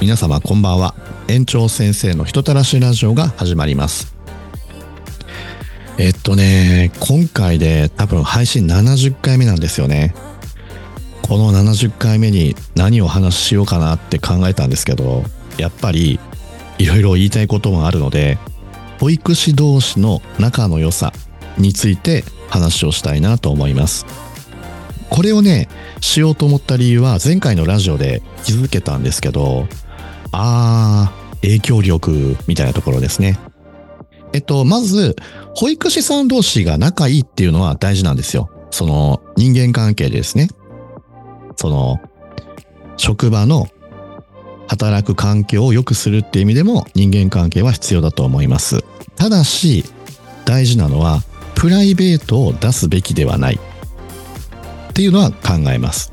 皆様こんばんは。園長先生の人たらしラジオが始まります。えっとね今回で多分配信70回目なんですよね。この70回目に何を話しようかなって考えたんですけどやっぱりいろいろ言いたいこともあるので保育士同士の仲の良さについて話をしたいなと思います。これをねしようと思った理由は前回のラジオで気づけたんですけどあー、影響力みたいなところですね。えっと、まず、保育士さん同士が仲いいっていうのは大事なんですよ。その人間関係ですね。その、職場の働く環境を良くするっていう意味でも人間関係は必要だと思います。ただし、大事なのは、プライベートを出すべきではない。っていうのは考えます。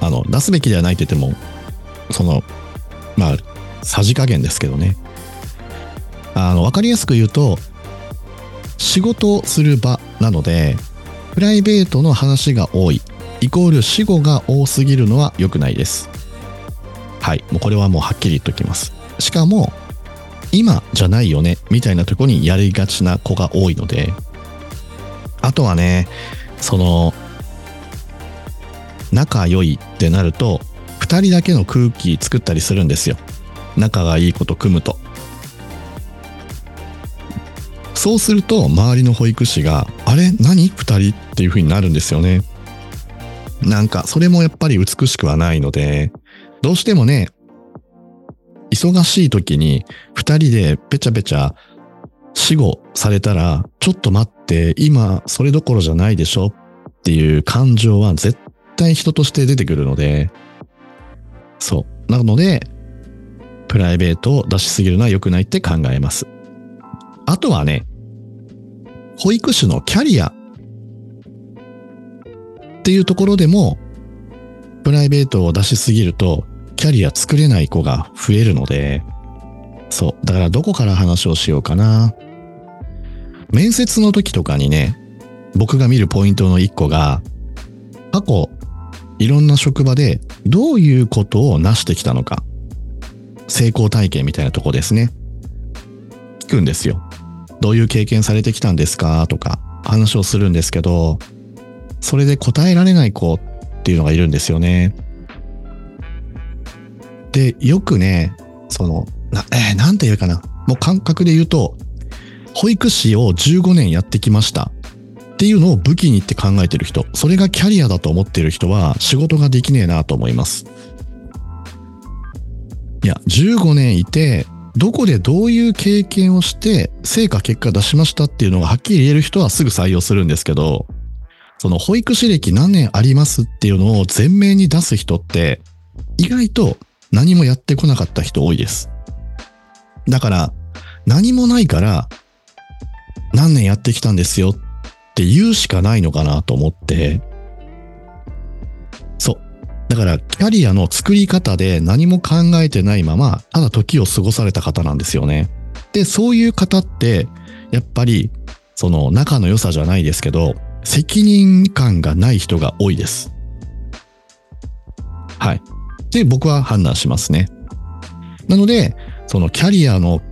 あの、出すべきではないって言っても、その、まあ、さじ加減ですけどね。あの、わかりやすく言うと、仕事をする場なので、プライベートの話が多い、イコール死後が多すぎるのは良くないです。はい。もうこれはもうはっきり言っときます。しかも、今じゃないよね、みたいなとこにやりがちな子が多いので、あとはね、その、仲良いってなると、2人だけの空気作ったりするんですよ。仲がいい子と組むと。そうすると周りの保育士があれ？何 ?2 人っていう風になるんですよね。なんかそれもやっぱり美しくはないのでどうしてもね忙しい時に2人でぺちゃぺちゃ死後されたらちょっと待って今それどころじゃないでしょ？っていう感情は絶対人として出てくるのでそう。なので、プライベートを出しすぎるのは良くないって考えます。あとはね、保育士のキャリアっていうところでも、プライベートを出しすぎると、キャリア作れない子が増えるので、そう。だからどこから話をしようかな。面接の時とかにね、僕が見るポイントの一個が、過去いろんな職場でどういうことを成してきたのか。成功体験みたいなとこですね。聞くんですよ。どういう経験されてきたんですか？とか話をするんですけど、それで答えられない子っていうのがいるんですよね。で、よくね、その、な、えー、なんて言うかな。もう感覚で言うと、保育士を15年やってきました。っていうのを武器にって考えてる人、それがキャリアだと思ってる人は仕事ができねえなと思います。いや、15年いて、どこでどういう経験をして成果結果出しましたっていうのがはっきり言える人はすぐ採用するんですけど、その保育士歴何年ありますっていうのを前面に出す人って意外と何もやってこなかった人多いです。だから何もないから何年やってきたんですよっって言うしかないのかなと思って、そう。だから、キャリアの作り方で何も考えてないまま、ただ時を過ごされた方なんですよね。で、そういう方って、やっぱり、その仲の良さじゃないですけど、責任感がない人が多いです。はい。で、僕は判断しますね。なので、そのキャリアの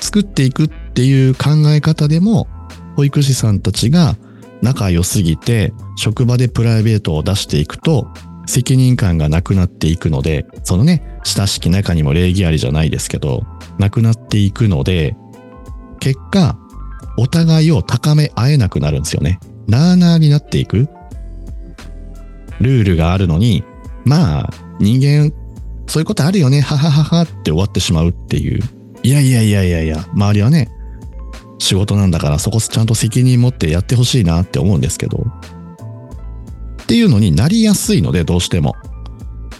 作っていくっていう考え方でも、保育士さんたちが仲良すぎて職場でプライベートを出していくと責任感がなくなっていくのでそのね親しき中にも礼儀ありじゃないですけどなくなっていくので結果お互いを高め合えなくなるんですよね。なーなーになっていく。ルールがあるのにまあ人間そういうことあるよねははははって終わってしまうっていう。いやいやいやいやいや周りはね仕事なんだからそこちゃんと責任持ってやってほしいなって思うんですけど。っていうのになりやすいので、どうしても。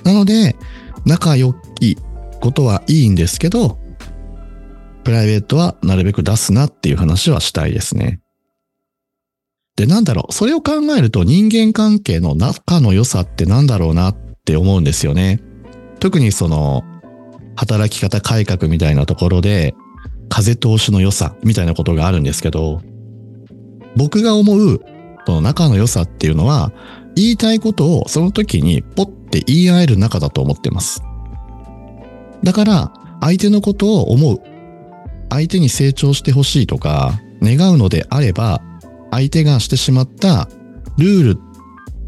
なので、仲良きことはいいんですけど、プライベートはなるべく出すなっていう話はしたいですね。で、なんだろう、それを考えると人間関係の仲の良さってなんだろうなって思うんですよね。特にその、働き方改革みたいなところで、風通しの良さみたいなことがあるんですけど、僕が思う、その仲の良さっていうのは、言いたいことをその時にポッて言い合える仲だと思ってます。だから、相手のことを思う。相手に成長してほしいとか、願うのであれば、相手がしてしまったルール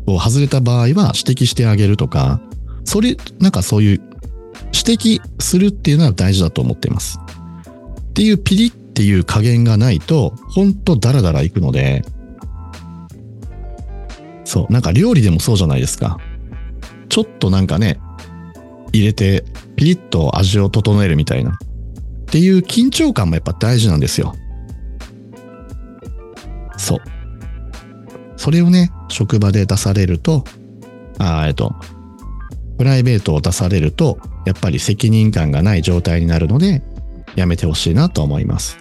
を外れた場合は指摘してあげるとか、それ、なんかそういう指摘するっていうのは大事だと思っています。っていうピリっていう加減がないと、ほんとダラダラいくので、そう、なんか料理でもそうじゃないですか。ちょっとなんかね、入れてピリッと味を整えるみたいな。っていう緊張感もやっぱ大事なんですよ。そう。それをね、職場で出されると、あーえっと、プライベートを出されると、やっぱり責任感がない状態になるので、やめてほしいなと思います。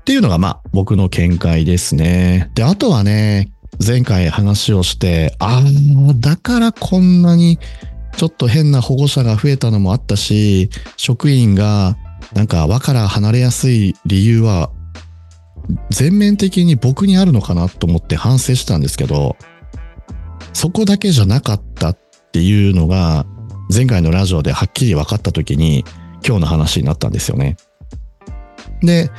っていうのがまあ僕の見解ですね。で、あとはね、前回話をして、ああ、だからこんなにちょっと変な保護者が増えたのもあったし、職員がなんか輪から離れやすい理由は全面的に僕にあるのかなと思って反省したんですけど、そこだけじゃなかったっていうのが前回のラジオではっきり分かった時に今日の話になったんですよね。で、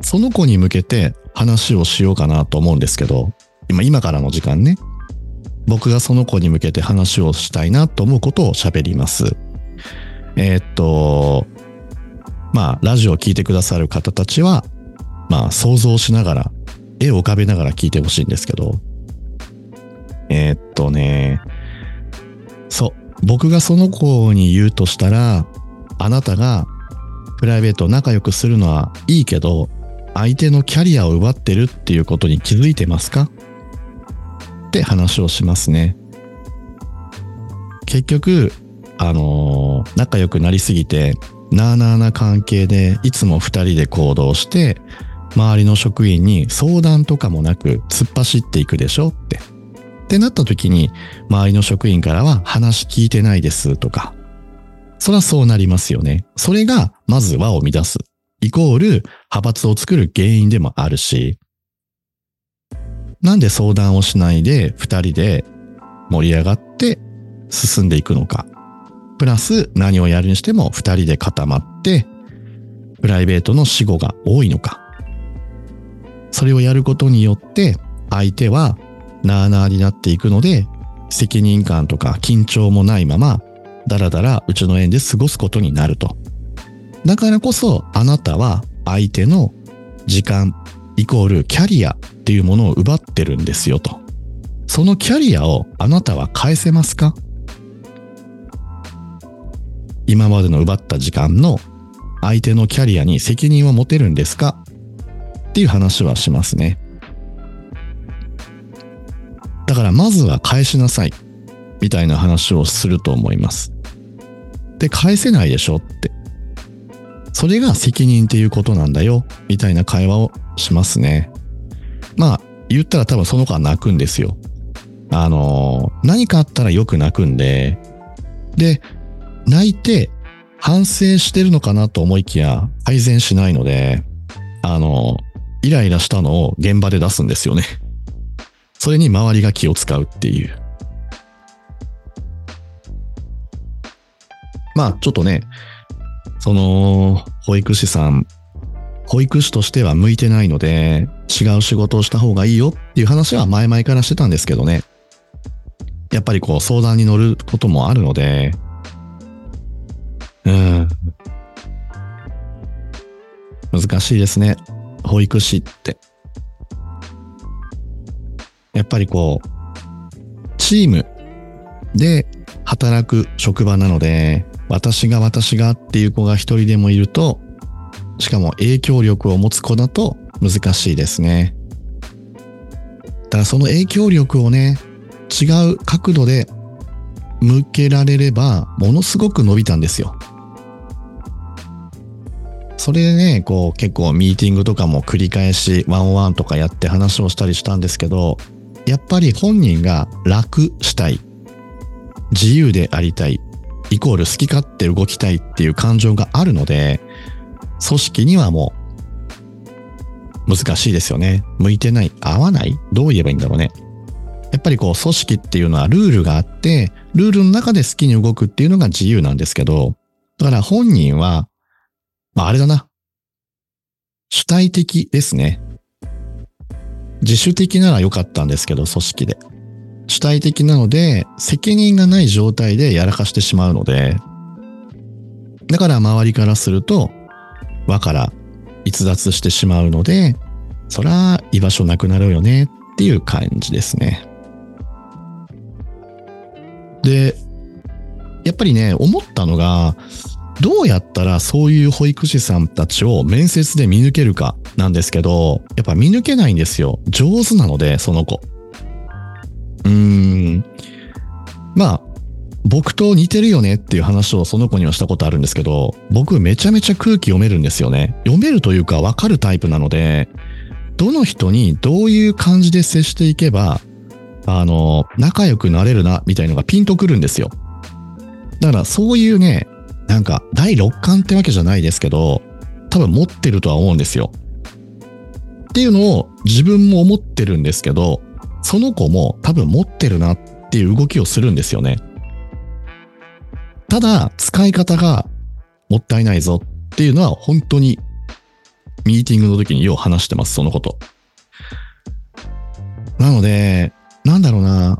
その子に向けて話をしようかなと思うんですけど、今、今からの時間ね、僕がその子に向けて話をしたいなと思うことを喋ります。えーっと、まあ、ラジオを聞いてくださる方たちは、まあ、想像しながら、絵を浮かべながら聞いてほしいんですけど、えーっとね、僕がその子に言うとしたら、あなたがプライベート仲良くするのはいいけど、相手のキャリアを奪ってるっていうことに気づいてますか？って話をしますね。結局、あのー仲良くなりすぎて、なあなあな関係でいつも二人で行動して、周りの職員に相談とかもなく突っ走っていくでしょ？って。ってなった時に、周りの職員からは話聞いてないですとか。そらそうなりますよね。それが、まず輪を乱す。イコール、派閥を作る原因でもあるし、なんで相談をしないで二人で盛り上がって進んでいくのか。プラス何をやるにしても二人で固まって、プライベートの死後が多いのか。それをやることによって、相手はなあなあになっていくので、責任感とか緊張もないまま、だらだらうちの園で過ごすことになると。だからこそ、あなたは相手の時間イコールキャリアっていうものを奪ってるんですよと。そのキャリアをあなたは返せますか？今までの奪った時間の相手のキャリアに責任を持てるんですか？っていう話はしますね。だからまずは返しなさいみたいな話をすると思います。で、返せないでしょ？って。それが責任っていうことなんだよみたいな会話をしますね。まあ、言ったら多分その子は泣くんですよ。あの、何かあったらよく泣くんで、で、泣いて反省してるのかなと思いきや改善しないので、あの、イライラしたのを現場で出すんですよね。それに周りが気を使うっていう。まあ、ちょっとね、その、保育士さん、保育士としては向いてないので、違う仕事をした方がいいよっていう話は前々からしてたんですけどね。やっぱりこう相談に乗ることもあるので、うん。難しいですね。保育士って。やっぱりこう、チームで働く職場なので、私が私がっていう子が一人でもいると、しかも影響力を持つ子だと難しいですね。だからその影響力をね、違う角度で向けられれば、ものすごく伸びたんですよ。それでね、こう結構ミーティングとかも繰り返しワンオワンとかやって話をしたりしたんですけど、やっぱり本人が楽したい。自由でありたい。イコール好き勝手動きたいっていう感情があるので、組織にはもう難しいですよね。向いてない合わないどう言えばいいんだろうね。やっぱりこう組織っていうのはルールがあって、ルールの中で好きに動くっていうのが自由なんですけど、だから本人は、まああれだな。主体的ですね。自主的なら良かったんですけど、組織で。主体的なので、責任がない状態でやらかしてしまうので、だから周りからすると、輪から逸脱してしまうので、そら居場所なくなるよねっていう感じですね。で、やっぱりね、思ったのが、どうやったらそういう保育士さんたちを面接で見抜けるかなんですけど、やっぱ見抜けないんですよ。上手なので、その子。うーん。まあ、僕と似てるよねっていう話をその子にはしたことあるんですけど、僕めちゃめちゃ空気読めるんですよね。読めるというかわかるタイプなので、どの人にどういう感じで接していけば、あの、仲良くなれるな、みたいのがピンとくるんですよ。だからそういうね、なんか第六感ってわけじゃないですけど、多分持ってるとは思うんですよ。っていうのを自分も思ってるんですけど、その子も多分持ってるなっていう動きをするんですよね。ただ、使い方がもったいないぞっていうのは本当にミーティングの時によう話してます、そのこと。なので、なんだろうな。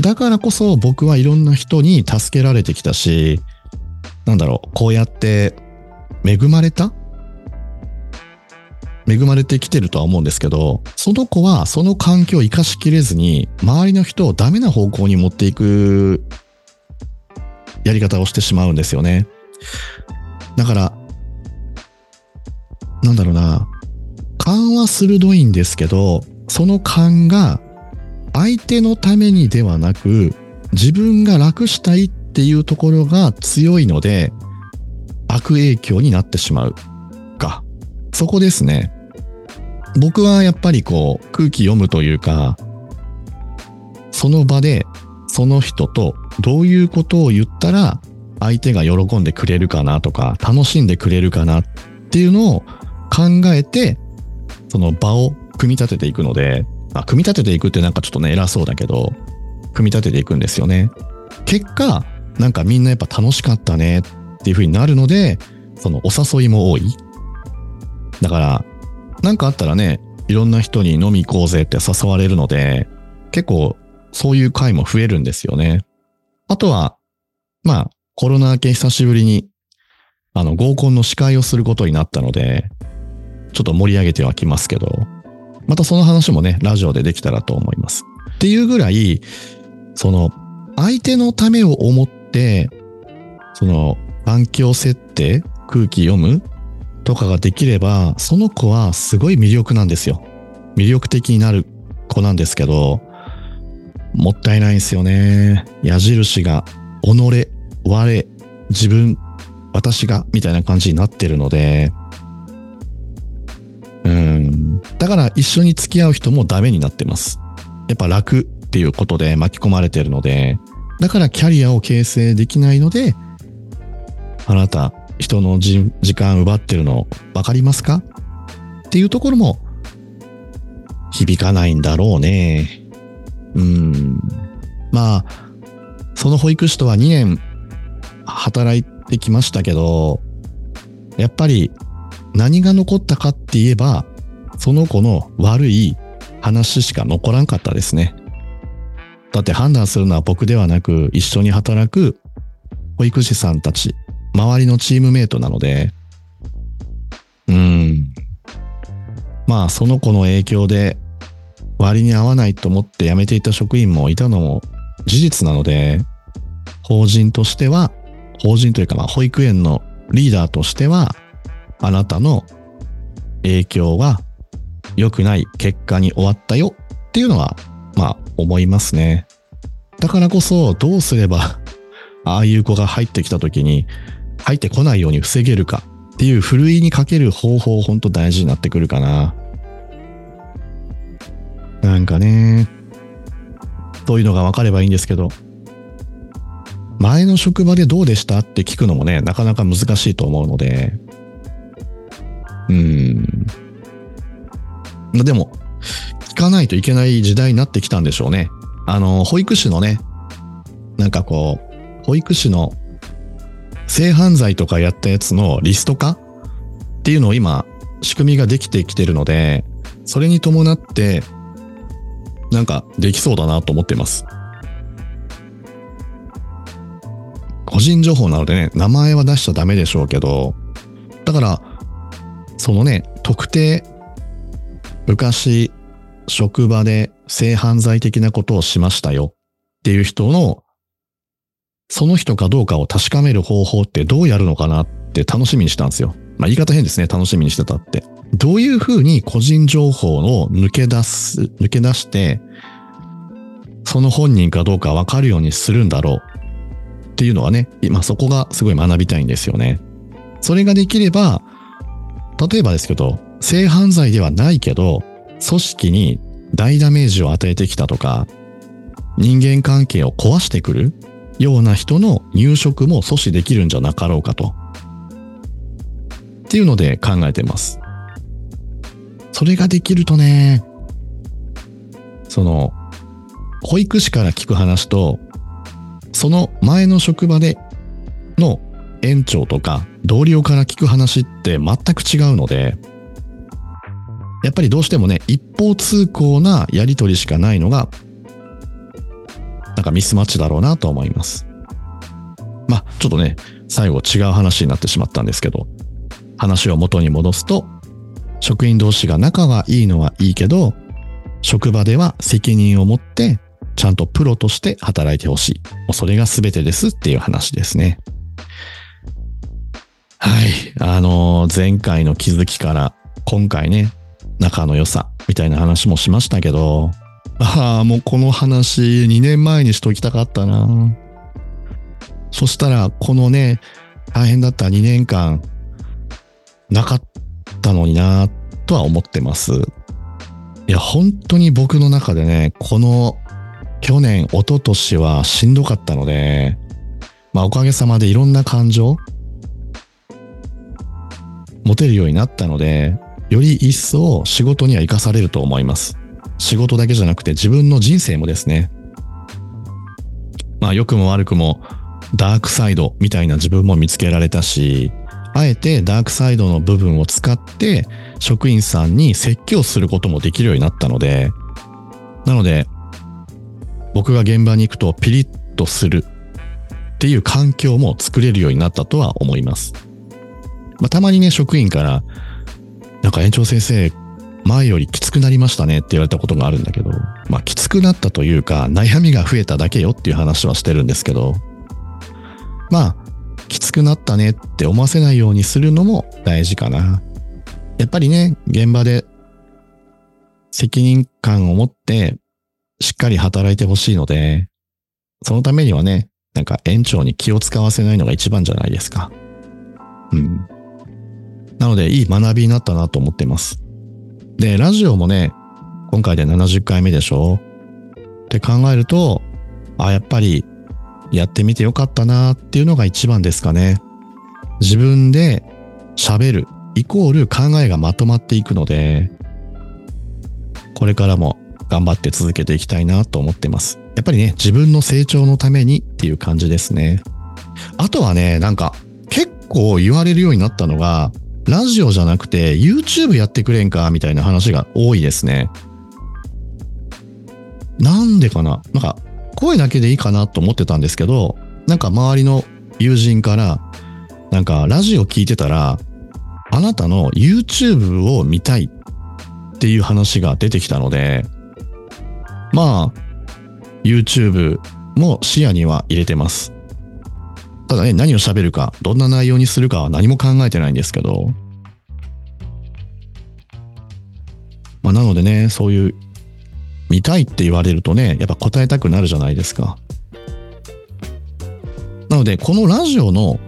だからこそ僕はいろんな人に助けられてきたし、なんだろう、こうやって恵まれた？恵まれてきてるとは思うんですけど、その子はその環境を生かしきれずに、周りの人をダメな方向に持っていくやり方をしてしまうんですよね。だから、なんだろうな、勘は鋭いんですけど、その勘が相手のためにではなく、自分が楽したいっていうところが強いので、悪影響になってしまうか。そこですね。僕はやっぱりこう空気読むというか、その場でその人とどういうことを言ったら相手が喜んでくれるかなとか楽しんでくれるかなっていうのを考えてその場を組み立てていくので、まあ、組み立てていくってなんかちょっとね偉そうだけど組み立てていくんですよね。結果なんかみんなやっぱ楽しかったねっていう風になるのでそのお誘いも多い。だからなんかあったらね、いろんな人に飲み行こうぜって誘われるので、結構そういう回も増えるんですよね。あとは、まあ、コロナ明け久しぶりに、あの、合コンの司会をすることになったので、ちょっと盛り上げてはきますけど、またその話もね、ラジオでできたらと思います。っていうぐらい、その、相手のためを思って、その、環境設定、空気読むとかができれば、その子はすごい魅力なんですよ。魅力的になる子なんですけど、もったいないんですよね。矢印が、己、我、自分、私が、みたいな感じになってるので、うん。だから一緒に付き合う人もダメになってます。やっぱ楽っていうことで巻き込まれてるので、だからキャリアを形成できないので、あなた、人の時間奪ってるの分かりますか？っていうところも響かないんだろうね。うん。まあ、その保育士とは2年働いてきましたけど、やっぱり何が残ったかって言えば、その子の悪い話しか残らんかったですね。だって判断するのは僕ではなく、一緒に働く保育士さんたち周りのチームメイトなので、うん。まあ、その子の影響で割に合わないと思って辞めていた職員もいたのも事実なので、法人としては、法人というかまあ保育園のリーダーとしては、あなたの影響は良くない結果に終わったよっていうのは、まあ思いますね。だからこそどうすれば、ああいう子が入ってきた時に、入ってこないように防げるかっていうふるいにかける方法本当大事になってくるかな。なんかね、そういうのが分かればいいんですけど、前の職場でどうでしたって聞くのもね、なかなか難しいと思うので、うん。でも、聞かないといけない時代になってきたんでしょうね。あの、保育士のね、なんかこう、保育士の性犯罪とかやったやつのリスト化っていうのを今、仕組みができてきてるので、それに伴って、なんかできそうだなと思ってます。個人情報なのでね、名前は出しちゃダメでしょうけど、だから、そのね、特定、昔、職場で性犯罪的なことをしましたよっていう人の、その人かどうかを確かめる方法ってどうやるのかなって楽しみにしたんですよ。まあ言い方変ですね。楽しみにしてたって。どういうふうに個人情報を抜け出す、抜け出して、その本人かどうかわかるようにするんだろうっていうのはね、今そこがすごい学びたいんですよね。それができれば、例えばですけど、性犯罪ではないけど、組織に大ダメージを与えてきたとか、人間関係を壊してくるような人の入職も阻止できるんじゃなかろうかと。っていうので考えてます。それができるとね、その、保育士から聞く話と、その前の職場での園長とか同僚から聞く話って全く違うので、やっぱりどうしてもね、一方通行なやりとりしかないのが、なんかミスマッチだろうなと思います。まあ、ちょっとね、最後違う話になってしまったんですけど、話を元に戻すと、職員同士が仲がいいのはいいけど、職場では責任を持って、ちゃんとプロとして働いてほしい。もうそれが全てですっていう話ですね。はい。あのー、前回の気づきから今回ね、仲の良さみたいな話もしましたけど、ああ、もうこの話2年前にしときたかったな。そしたら、このね、大変だった2年間、なかったのにな、とは思ってます。いや、本当に僕の中でね、この去年、一昨年はしんどかったので、まあおかげさまでいろんな感情、持てるようになったので、より一層仕事には活かされると思います。仕事だけじゃなくて自分の人生もですね。まあ良くも悪くもダークサイドみたいな自分も見つけられたし、あえてダークサイドの部分を使って職員さんに説教することもできるようになったので、なので僕が現場に行くとピリッとするっていう環境も作れるようになったとは思います。まあ、たまにね、職員からなんか園長先生、前よりきつくなりましたねって言われたことがあるんだけど、まあきつくなったというか、悩みが増えただけよっていう話はしてるんですけど、まあ、きつくなったねって思わせないようにするのも大事かな。やっぱりね、現場で責任感を持ってしっかり働いてほしいので、そのためにはね、なんか園長に気を使わせないのが一番じゃないですか。うん。なので、いい学びになったなと思っています。で、ラジオもね、今回で70回目でしょって考えると、あ、やっぱりやってみてよかったなっていうのが一番ですかね。自分で喋るイコール考えがまとまっていくので、これからも頑張って続けていきたいなと思ってます。やっぱりね、自分の成長のためにっていう感じですね。あとはね、なんか結構言われるようになったのが、ラジオじゃなくて YouTube やってくれんかみたいな話が多いですね。なんでかな？なんか声だけでいいかなと思ってたんですけど、なんか周りの友人から、なんかラジオ聞いてたら、あなたの YouTube を見たいっていう話が出てきたので、まあ、YouTube も視野には入れてます。ただね、何を喋るか、どんな内容にするかは何も考えてないんですけど、まあ、なのでね、そういう、見たいって言われるとね、やっぱ答えたくなるじゃないですか。なので、このラジオの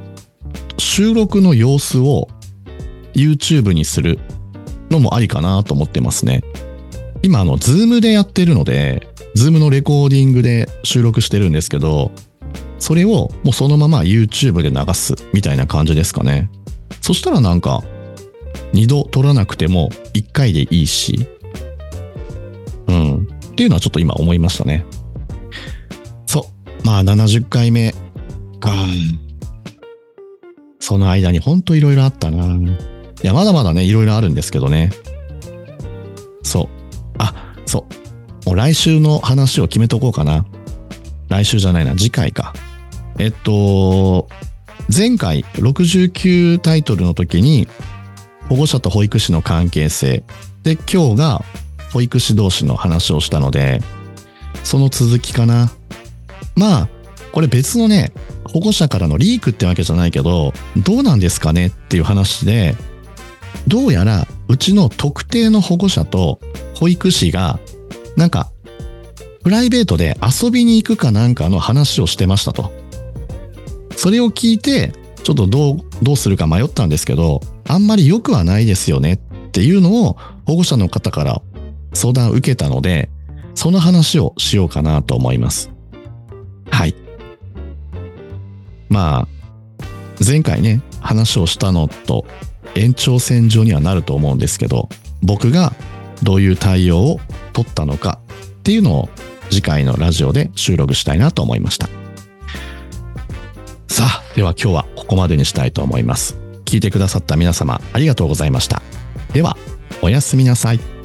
収録の様子を YouTube にするのもありかなと思ってますね。今、あの、 Zoom でやってるので、 Zoom のレコーディングで収録してるんですけど、それをもうそのまま YouTube で流すみたいな感じですかね。そしたらなんか、二度撮らなくても一回でいいし、うん。っていうのはちょっと今思いましたね。そう。まあ70回目か。その間にほんといろいろあったな。いや、まだまだね、いろいろあるんですけどね。そう。あ、そう。もう来週の話を決めとこうかな。来週じゃないな、次回か。えっと、前回69タイトルの時に保護者と保育士の関係性。で今日が保育士同士の話をしたのでその続きかな。まあこれ別のね保護者からのリークってわけじゃないけどどうなんですかね？っていう話でどうやらうちの特定の保護者と保育士がなんかプライベートで遊びに行くかなんかの話をしてましたと。それを聞いて、ちょっとどう、どうするか迷ったんですけど、あんまり良くはないですよねっていうのを保護者の方から相談を受けたので、その話をしようかなと思います。はい。まあ、前回ね、話をしたのと延長線上にはなると思うんですけど、僕がどういう対応を取ったのかっていうのを次回のラジオで収録したいなと思いました。では今日はここまでにしたいと思います。聞いてくださった皆様ありがとうございました。では、おやすみなさい。